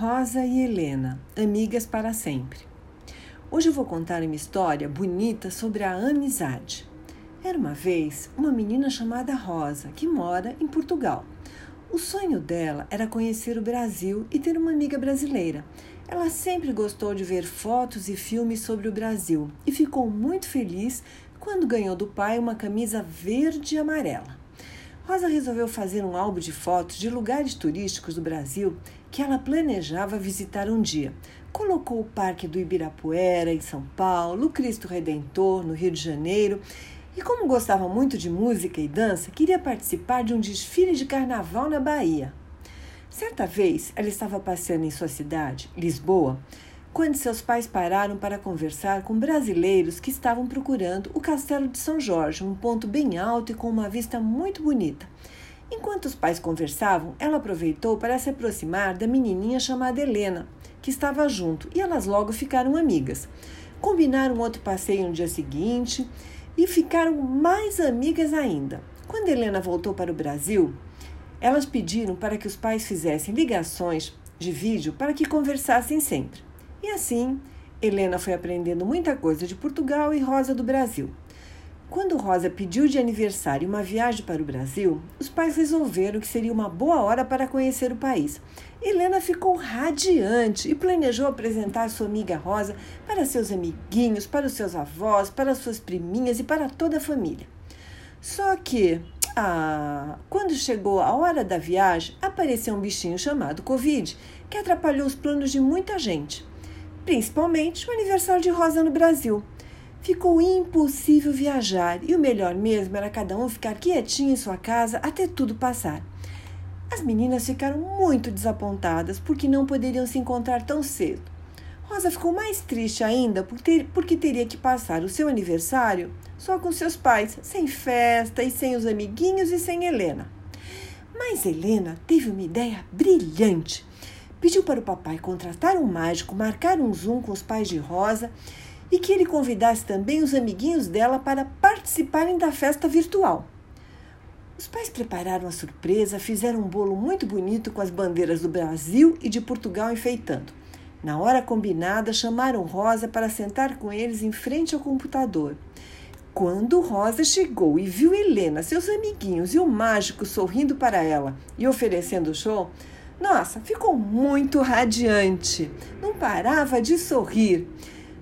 Rosa e Helena, amigas para sempre. Hoje eu vou contar uma história bonita sobre a amizade. Era uma vez uma menina chamada Rosa que mora em Portugal. O sonho dela era conhecer o Brasil e ter uma amiga brasileira. Ela sempre gostou de ver fotos e filmes sobre o Brasil e ficou muito feliz quando ganhou do pai uma camisa verde e amarela. Rosa resolveu fazer um álbum de fotos de lugares turísticos do Brasil que ela planejava visitar um dia. Colocou o Parque do Ibirapuera, em São Paulo, o Cristo Redentor, no Rio de Janeiro, e como gostava muito de música e dança, queria participar de um desfile de carnaval na Bahia. Certa vez, ela estava passeando em sua cidade, Lisboa, quando seus pais pararam para conversar com brasileiros que estavam procurando o Castelo de São Jorge, um ponto bem alto e com uma vista muito bonita. Enquanto os pais conversavam, ela aproveitou para se aproximar da menininha chamada Helena, que estava junto, e elas logo ficaram amigas. Combinaram outro passeio no dia seguinte e ficaram mais amigas ainda. Quando Helena voltou para o Brasil, elas pediram para que os pais fizessem ligações de vídeo para que conversassem sempre. E assim, Helena foi aprendendo muita coisa de Portugal e Rosa do Brasil. Quando Rosa pediu de aniversário uma viagem para o Brasil, os pais resolveram que seria uma boa hora para conhecer o país. Helena ficou radiante e planejou apresentar sua amiga Rosa para seus amiguinhos, para os seus avós, para suas priminhas e para toda a família. Só que, ah, quando chegou a hora da viagem, apareceu um bichinho chamado Covid que atrapalhou os planos de muita gente principalmente o aniversário de Rosa no Brasil. Ficou impossível viajar e o melhor mesmo era cada um ficar quietinho em sua casa até tudo passar. As meninas ficaram muito desapontadas porque não poderiam se encontrar tão cedo. Rosa ficou mais triste ainda porque teria que passar o seu aniversário só com seus pais, sem festa e sem os amiguinhos e sem Helena. Mas Helena teve uma ideia brilhante pediu para o papai contratar um mágico, marcar um zoom com os pais de Rosa e que ele convidasse também os amiguinhos dela para participarem da festa virtual. Os pais prepararam a surpresa, fizeram um bolo muito bonito com as bandeiras do Brasil e de Portugal enfeitando. Na hora combinada, chamaram Rosa para sentar com eles em frente ao computador. Quando Rosa chegou e viu Helena, seus amiguinhos e o mágico sorrindo para ela e oferecendo o show, nossa, ficou muito radiante. Não parava de sorrir.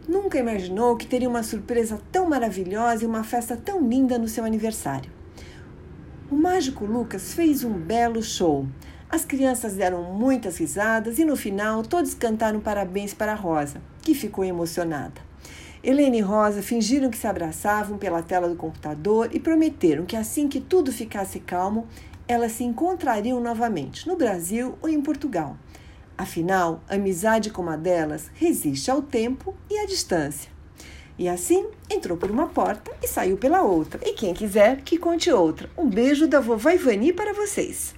Nunca imaginou que teria uma surpresa tão maravilhosa e uma festa tão linda no seu aniversário. O mágico Lucas fez um belo show. As crianças deram muitas risadas e no final todos cantaram parabéns para a Rosa, que ficou emocionada. Helena e Rosa fingiram que se abraçavam pela tela do computador e prometeram que assim que tudo ficasse calmo, elas se encontrariam novamente no Brasil ou em Portugal. Afinal, amizade como a delas resiste ao tempo e à distância. E assim, entrou por uma porta e saiu pela outra. E quem quiser, que conte outra. Um beijo da vovó Ivani para vocês.